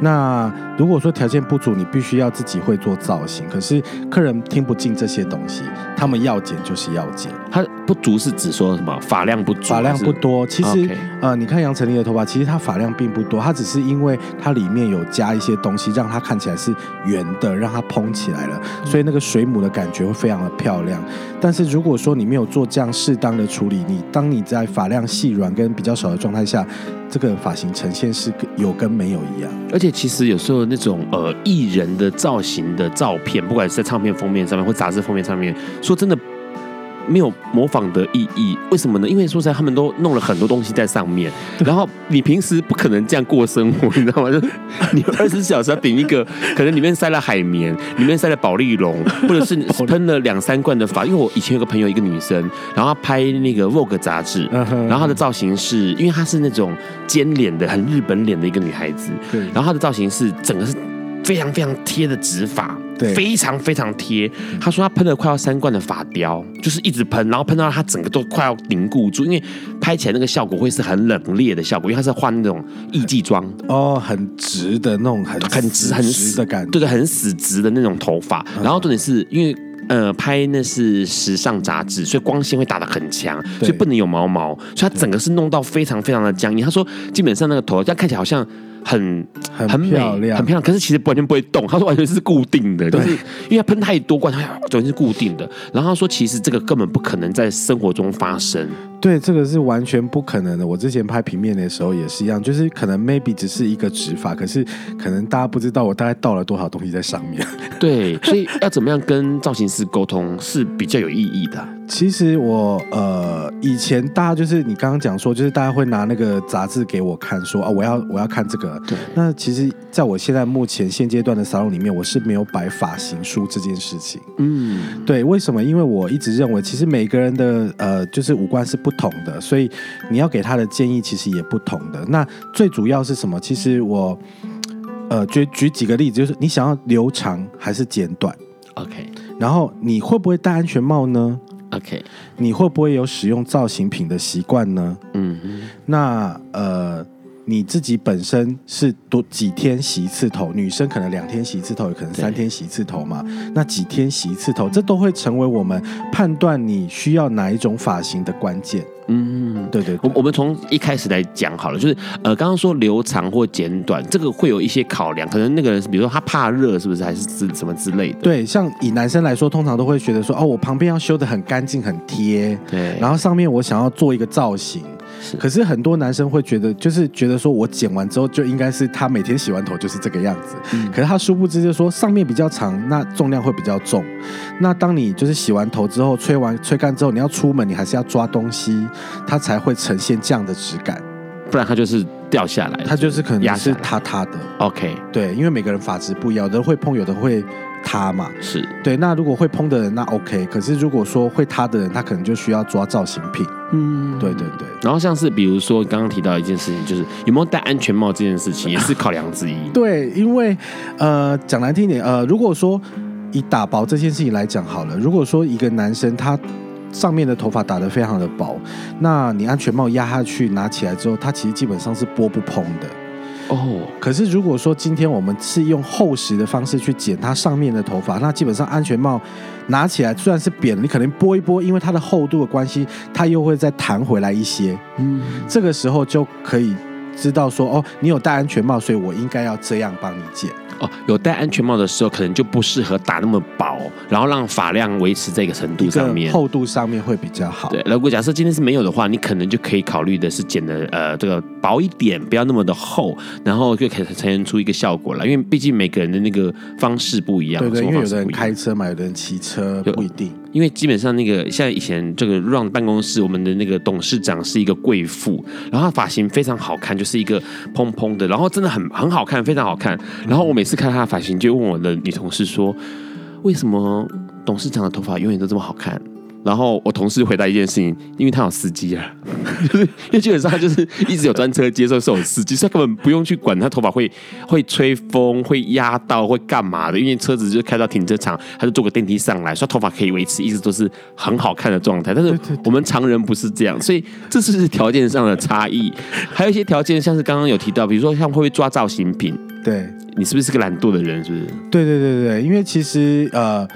那如果说条件不足，你必须要自己会做造型，可是客人听不进这些东西，他们要剪就是要剪。他不足是指说什么？发量不足？发量不多。其实.呃，你看杨丞琳的头发，其实它发量并不多，它只是因为它里面有加一些东西，让它看起来是圆的，让它蓬起来了，所以那个水母的感觉会非常的漂亮。但是如果说你没有做这样适当的处理，你当你在发量细软跟比较少的状态下，这个发型呈现是有跟没有一样，而且其实有时候那种呃艺人的造型的照片，不管是在唱片封面上面或杂志封面上面，说真的。没有模仿的意义，为什么呢？因为说实在，他们都弄了很多东西在上面，然后你平时不可能这样过生活，你知道吗？就 你二十四小时要顶一个，可能里面塞了海绵，里面塞了保丽龙，或者是喷了两三罐的发。因为我以前有个朋友，一个女生，然后她拍那个 Vogue 杂志，然后她的造型是因为她是那种尖脸的、很日本脸的一个女孩子，然后她的造型是整个是非常非常贴的指法。对非常非常贴，他说他喷了快要三罐的发雕，就是一直喷，然后喷到他整个都快要凝固住，因为拍起来那个效果会是很冷冽的效果，因为他是画那种艺伎妆哦，很直的那种很很直很直的感觉，对对，很死直的那种头发。然后重点是因为呃拍那是时尚杂志，所以光线会打得很强，所以不能有毛毛，所以他整个是弄到非常非常的僵硬。他说基本上那个头这样看起来好像。很很漂亮，很漂亮，可是其实完全不会动。他说完全是固定的，就是因为他喷太多罐，它完全是固定的。然后他说，其实这个根本不可能在生活中发生。对，这个是完全不可能的。我之前拍平面的时候也是一样，就是可能 maybe 只是一个指法，可是可能大家不知道我大概倒了多少东西在上面。对，所以要怎么样跟造型师沟通是比较有意义的。其实我呃以前大家就是你刚刚讲说，就是大家会拿那个杂志给我看说，说啊我要我要看这个。对。那其实在我现在目前现阶段的沙龙里面，我是没有摆发型书这件事情。嗯。对，为什么？因为我一直认为，其实每个人的呃就是五官是不同的，所以你要给他的建议其实也不同的。那最主要是什么？其实我呃举举几个例子，就是你想要留长还是剪短？OK。然后你会不会戴安全帽呢？OK，你会不会有使用造型品的习惯呢？嗯，那呃，你自己本身是多几天洗一次头？女生可能两天洗一次头，也可能三天洗一次头嘛。那几天洗一次头，这都会成为我们判断你需要哪一种发型的关键。嗯，对对，对，我我们从一开始来讲好了，就是呃，刚刚说留长或剪短，这个会有一些考量，可能那个人比如说他怕热，是不是还是什什么之类的？对，像以男生来说，通常都会觉得说，哦，我旁边要修的很干净、很贴，对，然后上面我想要做一个造型。是可是很多男生会觉得，就是觉得说我剪完之后就应该是他每天洗完头就是这个样子。嗯。可是他殊不知，就是说上面比较长，那重量会比较重。那当你就是洗完头之后，吹完吹干之后，你要出门，你还是要抓东西，它才会呈现这样的质感。不然它就是掉下来，它就是可能是塌塌的。OK，对，因为每个人发质不一样，有的会碰，有的会。塌嘛，是对。那如果会蓬的人，那 OK。可是如果说会塌的人，他可能就需要抓造型品。嗯，对对对。然后像是比如说刚刚提到一件事情，就是有没有戴安全帽这件事情，也是考量之一。对，因为呃，讲难听点，呃，如果说以打薄这件事情来讲好了，如果说一个男生他上面的头发打得非常的薄，那你安全帽压下去拿起来之后，他其实基本上是拨不蓬的。哦，oh. 可是如果说今天我们是用厚实的方式去剪它上面的头发，那基本上安全帽拿起来虽然是扁，你可能拨一拨，因为它的厚度的关系，它又会再弹回来一些。嗯，这个时候就可以知道说，哦，你有戴安全帽，所以我应该要这样帮你剪。哦，有戴安全帽的时候，可能就不适合打那么薄，然后让发量维持这个程度上面，厚度上面会比较好。对，如果假设今天是没有的话，你可能就可以考虑的是剪的呃这个薄一点，不要那么的厚，然后就可以呈现出一个效果来。因为毕竟每个人的那个方式不一样，对，对对，因为有的人开车嘛，有的人骑车，不一定。因为基本上那个像以前这个 run 办公室，我们的那个董事长是一个贵妇，然后他发型非常好看，就是一个蓬蓬的，然后真的很很好看，非常好看。然后我每次看她的发型，就问我的女同事说，为什么？董事长的头发永远都这么好看？然后我同事回答一件事情，因为他有司机啊，就是因为基本上他就是一直有专车接受，是有司机，所以他根本不用去管他头发会会吹风、会压到、会干嘛的，因为车子就开到停车场，他就坐个电梯上来，所以头发可以维持一直都是很好看的状态。但是我们常人不是这样，所以这是条件上的差异。还有一些条件，像是刚刚有提到，比如说像会不会抓造型品？对，你是不是个懒惰的人？是不是？对对对对，因为其实呃，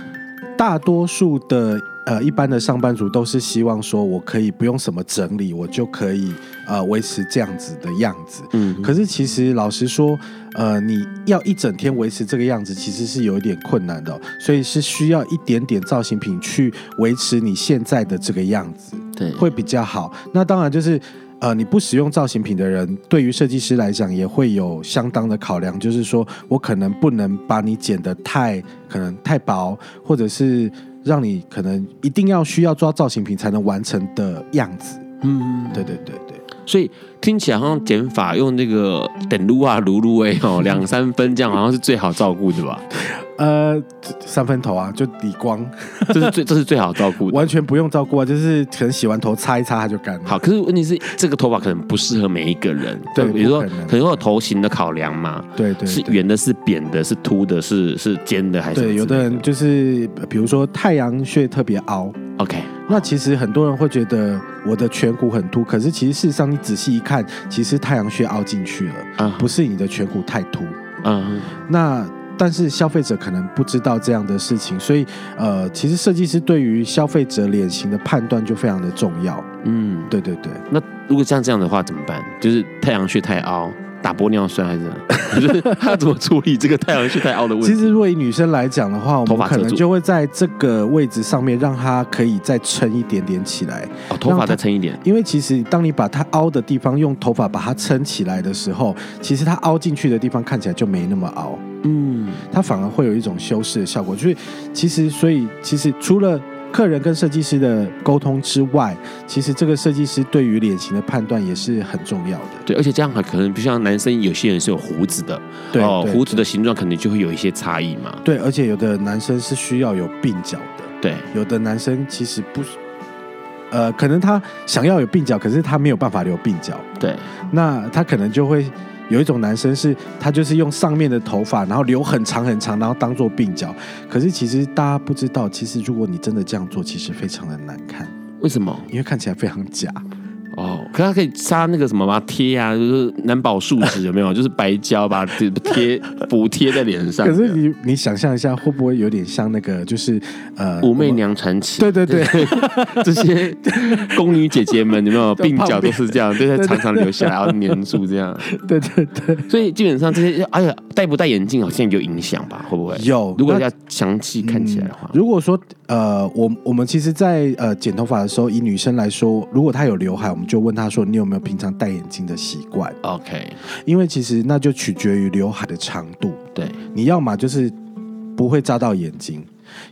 大多数的。呃，一般的上班族都是希望说，我可以不用什么整理，我就可以呃维持这样子的样子。嗯，可是其实老实说，呃，你要一整天维持这个样子，其实是有一点困难的哦，所以是需要一点点造型品去维持你现在的这个样子，对，会比较好。那当然就是。呃，你不使用造型品的人，对于设计师来讲也会有相当的考量，就是说我可能不能把你剪得太可能太薄，或者是让你可能一定要需要抓造型品才能完成的样子。嗯，对对对对。所以听起来好像减法用那个等撸啊、撸撸哎哦，两三分这样好像是最好照顾的吧？呃，三分头啊，就理光，这是最这是最好照顾的，完全不用照顾啊，就是可能洗完头擦一擦它就干了。好，可是问题是这个头发可能不适合每一个人，对，比如说可能，会有头型的考量嘛，对对，对，是圆的，是扁的，是凸的，是是尖的，还是对？有的人就是比如说太阳穴特别凹，OK，那其实很多人会觉得我的颧骨很凸，可是其实事实上你仔细一看，其实太阳穴凹进去了，啊、uh-huh.，不是你的颧骨太凸，嗯、uh-huh.，那。但是消费者可能不知道这样的事情，所以呃，其实设计师对于消费者脸型的判断就非常的重要。嗯，对对对。那如果像这样的话怎么办？就是太阳穴太凹，打玻尿酸还是？就是他怎么处理这个太阳穴太凹的问题？其实，如果以女生来讲的话，我们可能就会在这个位置上面让它可以再撑一点点起来。哦，头发再撑一点。因为其实当你把它凹的地方用头发把它撑起来的时候，其实它凹进去的地方看起来就没那么凹。嗯，它反而会有一种修饰的效果。就是其实，所以其实除了客人跟设计师的沟通之外，其实这个设计师对于脸型的判断也是很重要的。对，而且这样还可能，比如像男生有些人是有胡子的，对，哦，胡子的形状可能就会有一些差异嘛。对，而且有的男生是需要有鬓角的，对，有的男生其实不，呃，可能他想要有鬓角，可是他没有办法留鬓角，对，那他可能就会。有一种男生是，他就是用上面的头发，然后留很长很长，然后当做鬓角。可是其实大家不知道，其实如果你真的这样做，其实非常的难看。为什么？因为看起来非常假。哦，可是他可以擦那个什么吗？贴啊，就是蓝宝树脂有没有？就是白胶把它贴补贴在脸上。可是你你想象一下，会不会有点像那个就是呃《武媚娘传奇》？对对对，这些宫女姐姐们有没有鬓角都是这样，对，对，常常留下来，然后粘住这样。对对对，所以基本上这些，哎呀，戴不戴眼镜好像有影响吧？会不会有？如果要详细看起来的话，嗯、如果说呃，我我们其实在，在呃剪头发的时候，以女生来说，如果她有刘海，我们就问他说：“你有没有平常戴眼镜的习惯？”OK，因为其实那就取决于刘海的长度。对，你要么就是不会扎到眼睛，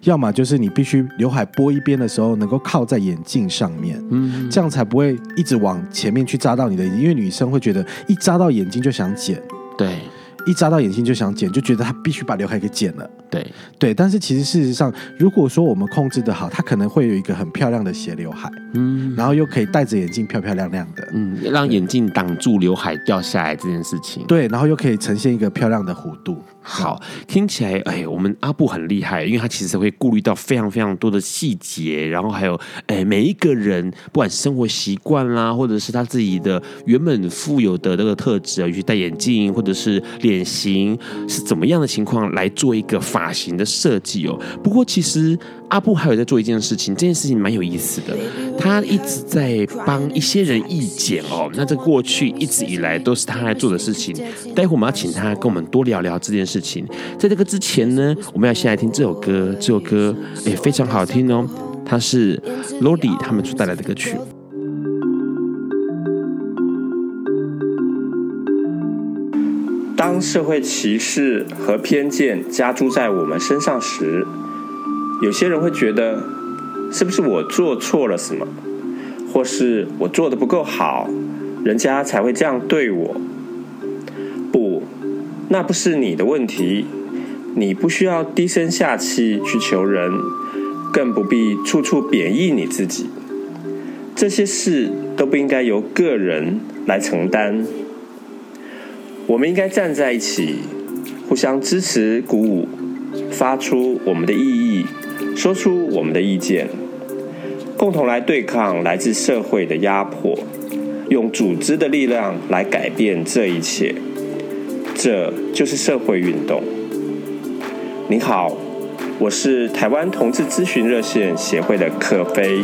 要么就是你必须刘海拨一边的时候能够靠在眼镜上面，嗯，这样才不会一直往前面去扎到你的眼睛，因为女生会觉得一扎到眼睛就想剪。对。一扎到眼睛就想剪，就觉得他必须把刘海给剪了。对对，但是其实事实上，如果说我们控制得好，他可能会有一个很漂亮的斜刘海，嗯，然后又可以戴着眼镜漂漂亮亮的，嗯，让眼镜挡住刘海掉下来这件事情。对，然后又可以呈现一个漂亮的弧度。好，听起来，哎，我们阿布很厉害，因为他其实会顾虑到非常非常多的细节，然后还有，哎，每一个人不管生活习惯啦，或者是他自己的原本富有的那个特质啊，尤其戴眼镜或者是脸型是怎么样的情况来做一个发型的设计哦。不过其实阿布还有在做一件事情，这件事情蛮有意思的，他一直在帮一些人意见哦。那这过去一直以来都是他来做的事情，待会我们要请他跟我们多聊聊这件事。情，在这个之前呢，我们要先来听这首歌。这首歌也非常好听哦，它是 Lordi 他们所带来的歌曲。当社会歧视和偏见加诸在我们身上时，有些人会觉得，是不是我做错了什么，或是我做得不够好，人家才会这样对我？不那不是你的问题，你不需要低声下气去求人，更不必处处贬抑你自己。这些事都不应该由个人来承担。我们应该站在一起，互相支持、鼓舞，发出我们的意义，说出我们的意见，共同来对抗来自社会的压迫，用组织的力量来改变这一切。这就是社会运动。你好，我是台湾同志咨询热线协会的柯飞。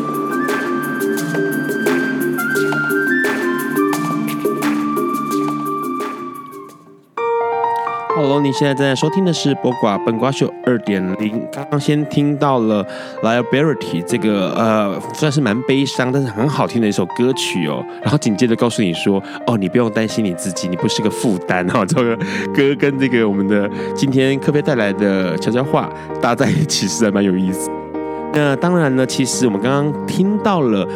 好你现在正在收听的是《播瓜本瓜秀二点零》。刚刚先听到了《Liability》这个呃，算是蛮悲伤，但是很好听的一首歌曲哦。然后紧接着告诉你说：“哦，你不用担心你自己，你不是个负担哈。”这个歌跟这个我们的今天柯飞带来的悄悄话搭在一起，实在蛮有意思。那当然呢，其实我们刚刚听到了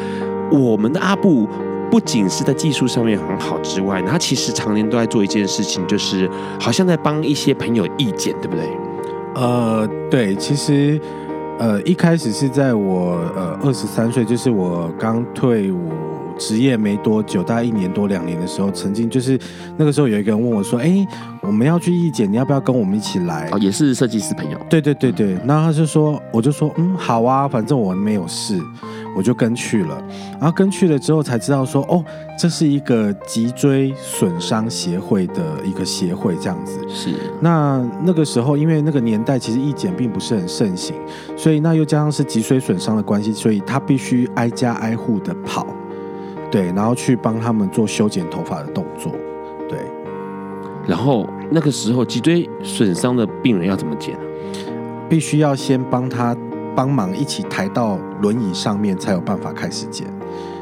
我们的阿布。不仅是在技术上面很好之外，他其实常年都在做一件事情，就是好像在帮一些朋友意见，对不对？呃，对，其实呃一开始是在我呃二十三岁，就是我刚退伍职业没多久，大概一年多两年的时候，曾经就是那个时候有一个人问我说：“哎，我们要去义剪，你要不要跟我们一起来？”哦，也是设计师朋友。对对对对，然后他就说，我就说，嗯，好啊，反正我没有事。我就跟去了，然后跟去了之后才知道说，哦，这是一个脊椎损伤协会的一个协会，这样子。是。那那个时候，因为那个年代其实义剪并不是很盛行，所以那又加上是脊椎损伤的关系，所以他必须挨家挨户的跑，对，然后去帮他们做修剪头发的动作，对。然后那个时候脊椎损伤的病人要怎么剪？必须要先帮他。帮忙一起抬到轮椅上面，才有办法开始剪。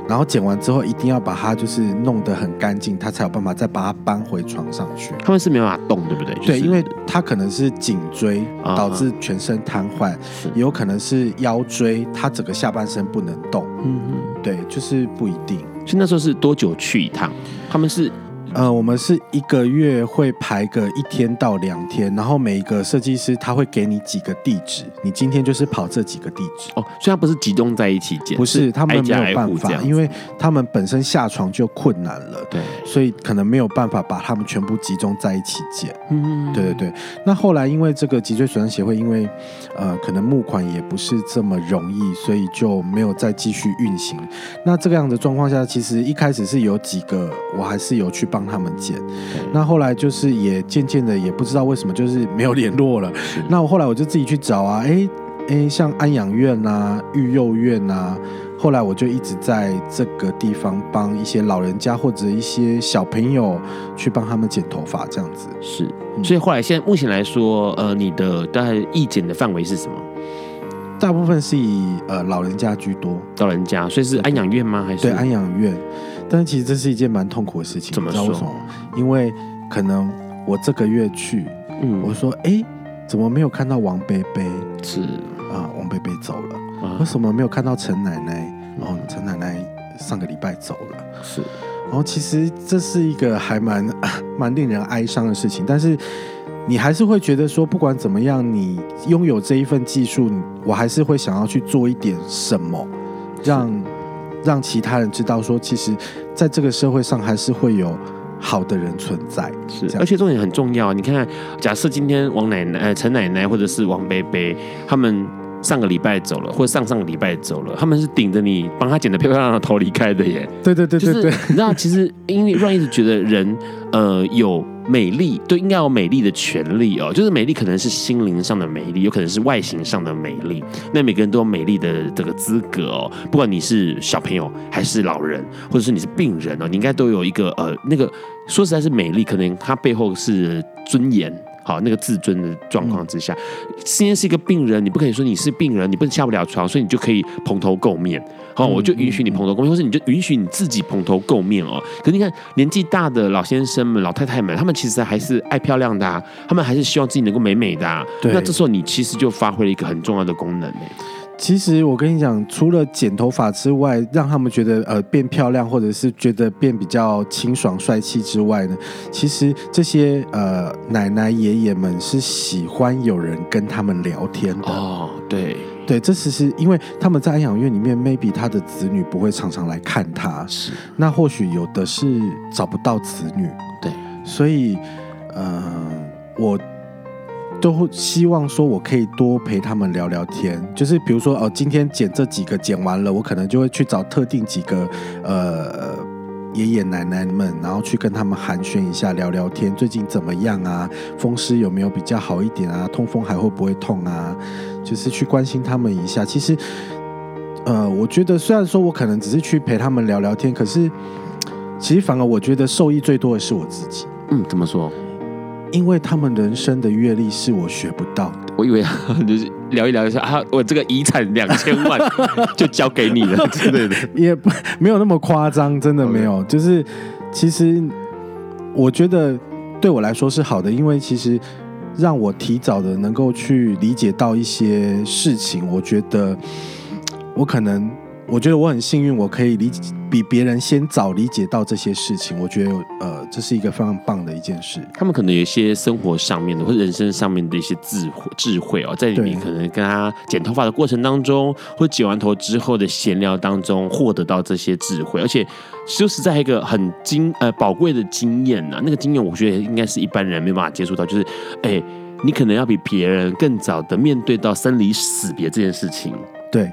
然后剪完之后，一定要把它就是弄得很干净，他才有办法再把它搬回床上去。他们是没办法动，对不对？对，因为他可能是颈椎导致全身瘫痪，也有可能是腰椎，他整个下半身不能动。嗯嗯，对，就是不一定。所以那时候是多久去一趟？他们是。呃，我们是一个月会排个一天到两天，然后每一个设计师他会给你几个地址，你今天就是跑这几个地址。哦，所以他不是集中在一起剪，不是，他们没有办法，因为他们本身下床就困难了，对，所以可能没有办法把他们全部集中在一起剪。嗯，对对对。那后来因为这个脊椎损伤协会，因为呃可能募款也不是这么容易，所以就没有再继续运行。那这个样的状况下，其实一开始是有几个，我还是有去帮。帮他们剪，那后来就是也渐渐的也不知道为什么就是没有联络了。那我后来我就自己去找啊，哎哎，像安养院啊、育幼院啊，后来我就一直在这个地方帮一些老人家或者一些小朋友去帮他们剪头发，这样子。是，所以后来现在目前来说，呃，你的大概义剪的范围是什么？大部分是以呃老人家居多，老人家，所以是安养院吗？还是对安养院？但其实这是一件蛮痛苦的事情，怎么说？因为可能我这个月去，嗯，我说，哎，怎么没有看到王贝贝？是啊，王贝贝走了。啊、为什么没有看到陈奶奶？然后陈奶奶上个礼拜走了。是，然后其实这是一个还蛮 蛮令人哀伤的事情，但是你还是会觉得说，不管怎么样，你拥有这一份技术，我还是会想要去做一点什么，让。让其他人知道说，其实在这个社会上还是会有好的人存在，是，而且重点很重要。你看，假设今天王奶奶、呃陈奶奶或者是王伯伯，他们上个礼拜走了，或者上上个礼拜走了，他们是顶着你帮他剪得漂漂亮亮的头离开的耶。对对对对对，就是、你知道，其实因为让一直觉得人呃有。美丽都应该有美丽的权利哦，就是美丽可能是心灵上的美丽，有可能是外形上的美丽。那每个人都有美丽的这个资格哦，不管你是小朋友还是老人，或者是你是病人哦，你应该都有一个呃那个说实在是美丽，可能它背后是尊严。好，那个自尊的状况之下，今天是一个病人，你不可以说你是病人，你不能下不了床，所以你就可以蓬头垢面。好，我就允许你蓬头垢面，或是你就允许你自己蓬头垢面哦。可是你看，年纪大的老先生们、老太太们，他们其实还是爱漂亮的啊，他们还是希望自己能够美美的啊。对，那这时候你其实就发挥了一个很重要的功能。其实我跟你讲，除了剪头发之外，让他们觉得呃变漂亮，或者是觉得变比较清爽帅气之外呢，其实这些呃奶奶爷爷们是喜欢有人跟他们聊天的。哦，对。对，这其实因为他们在安养院里面，maybe 他的子女不会常常来看他，是那或许有的是找不到子女，对，所以呃，我都会希望说我可以多陪他们聊聊天，就是比如说哦，今天剪这几个剪完了，我可能就会去找特定几个呃。爷爷奶奶们，然后去跟他们寒暄一下，聊聊天，最近怎么样啊？风湿有没有比较好一点啊？痛风还会不会痛啊？就是去关心他们一下。其实，呃，我觉得虽然说我可能只是去陪他们聊聊天，可是其实反而我觉得受益最多的是我自己。嗯，怎么说？因为他们人生的阅历是我学不到的。我以为就是聊一聊一下啊，我这个遗产两千万 就交给你了 之类的，也不没有那么夸张，真的没有。就是其实我觉得对我来说是好的，因为其实让我提早的能够去理解到一些事情，我觉得我可能。我觉得我很幸运，我可以理解比别人先早理解到这些事情。我觉得，呃，这是一个非常棒的一件事。他们可能有一些生活上面的或者人生上面的一些智慧智慧哦，在里面可能跟他剪头发的过程当中，或剪完头之后的闲聊当中，获得到这些智慧。而且，说实在一个很经呃宝贵的经验呐，那个经验我觉得应该是一般人没办法接触到。就是，哎，你可能要比别人更早的面对到生离死别这件事情。对。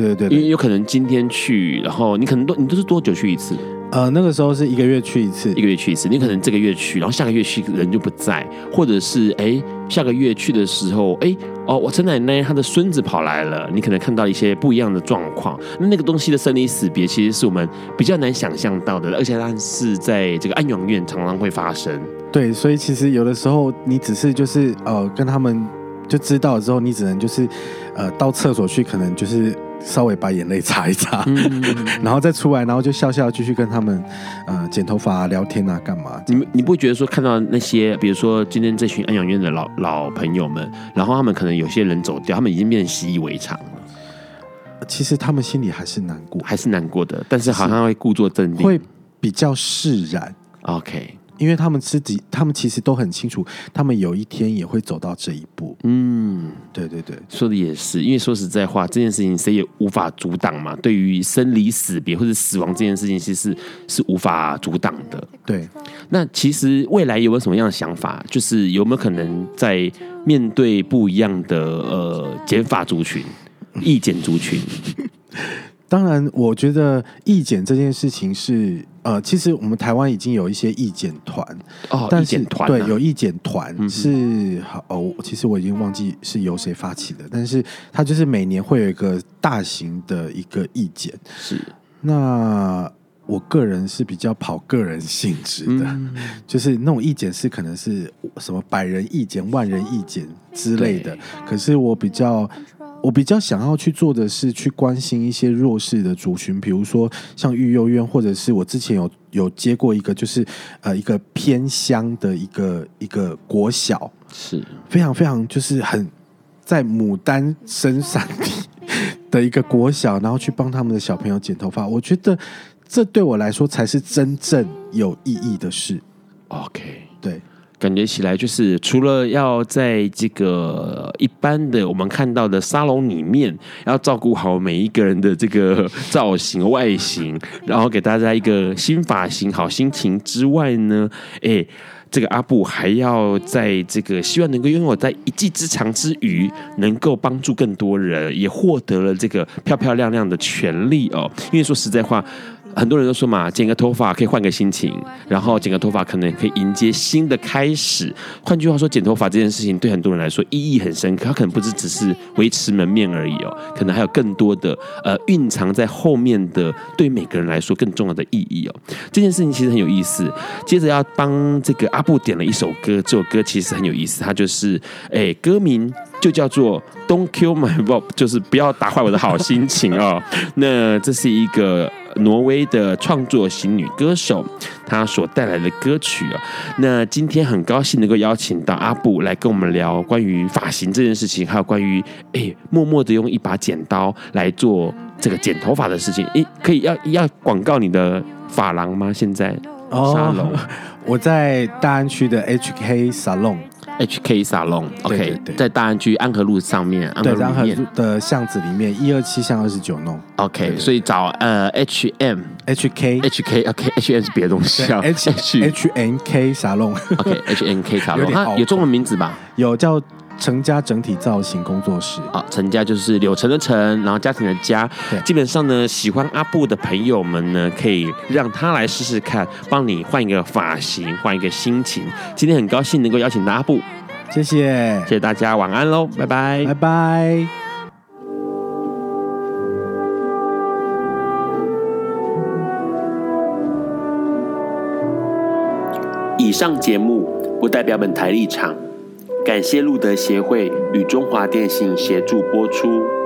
对对对，因为有可能今天去，然后你可能都你都是多久去一次？呃，那个时候是一个月去一次，一个月去一次。你可能这个月去，然后下个月去人就不在，或者是哎下个月去的时候，哎哦我陈奶奶她的孙子跑来了，你可能看到一些不一样的状况。那那个东西的生离死别，其实是我们比较难想象到的，而且它是在这个安养院常常会发生。对，所以其实有的时候你只是就是呃跟他们就知道了之后，你只能就是呃到厕所去，可能就是。稍微把眼泪擦一擦，嗯、然后再出来，然后就笑笑继续跟他们呃剪头发啊、聊天啊、干嘛？你你不会觉得说看到那些，比如说今天这群安养院的老老朋友们，然后他们可能有些人走掉，他们已经变成习以为常了。其实他们心里还是难过，还是难过的，但是好像会故作镇定，会比较释然。OK。因为他们自己，他们其实都很清楚，他们有一天也会走到这一步。嗯，对对对，说的也是。因为说实在话，这件事情谁也无法阻挡嘛。对于生离死别或者死亡这件事情，其实是是无法阻挡的。对。那其实未来有没有什么样的想法？就是有没有可能在面对不一样的呃减法族群、意见族群？当然，我觉得意见这件事情是呃，其实我们台湾已经有一些意见团哦，但是团、啊、对有意见团是好哦，其实我已经忘记是由谁发起的，但是它就是每年会有一个大型的一个意见，是。那我个人是比较跑个人性质的，嗯、就是那种意见是可能是什么百人意见、万人意见之类的，可是我比较。我比较想要去做的是去关心一些弱势的族群，比如说像育幼院，或者是我之前有有接过一个，就是呃一个偏乡的一个一个国小，是非常非常就是很在牡丹生产地的一个国小，然后去帮他们的小朋友剪头发，我觉得这对我来说才是真正有意义的事。OK，对。感觉起来就是，除了要在这个一般的我们看到的沙龙里面，要照顾好每一个人的这个造型外形，然后给大家一个新发型、好心情之外呢，哎，这个阿布还要在这个希望能够拥有在一技之长之余，能够帮助更多人，也获得了这个漂漂亮亮的权利哦。因为说实在话。很多人都说嘛，剪个头发可以换个心情，然后剪个头发可能可以迎接新的开始。换句话说，剪头发这件事情对很多人来说意义很深刻，它可能不是只是维持门面而已哦，可能还有更多的呃蕴藏在后面的对每个人来说更重要的意义哦。这件事情其实很有意思。接着要帮这个阿布点了一首歌，这首歌其实很有意思，它就是哎歌名就叫做 Don't Kill My Vibe，就是不要打坏我的好心情哦。那这是一个。挪威的创作型女歌手，她所带来的歌曲啊，那今天很高兴能够邀请到阿布来跟我们聊关于发型这件事情，还有关于诶默默的用一把剪刀来做这个剪头发的事情。诶，可以要要广告你的发廊吗？现在沙龙，我在大安区的 HK Salon。HK 沙龙，OK，在大安区安和路上面，安和对，路安和路的巷子里面，一二七巷二十九弄，OK，所以找呃 HM。HK HK，OK，HM 是别的东西啊，H H N K 沙龙，OK，HNK 沙龙，有点拗口。它有中文名字吧？有叫成家整体造型工作室。啊，成家就是柳橙的橙，然后家庭的家。对基本上呢，喜欢阿布的朋友们呢，可以让他来试试看，帮你换一个发型，换一个心情。今天很高兴能够邀请到阿布，谢谢，谢谢大家，晚安喽，拜拜，拜拜。以上节目不代表本台立场，感谢路德协会与中华电信协助播出。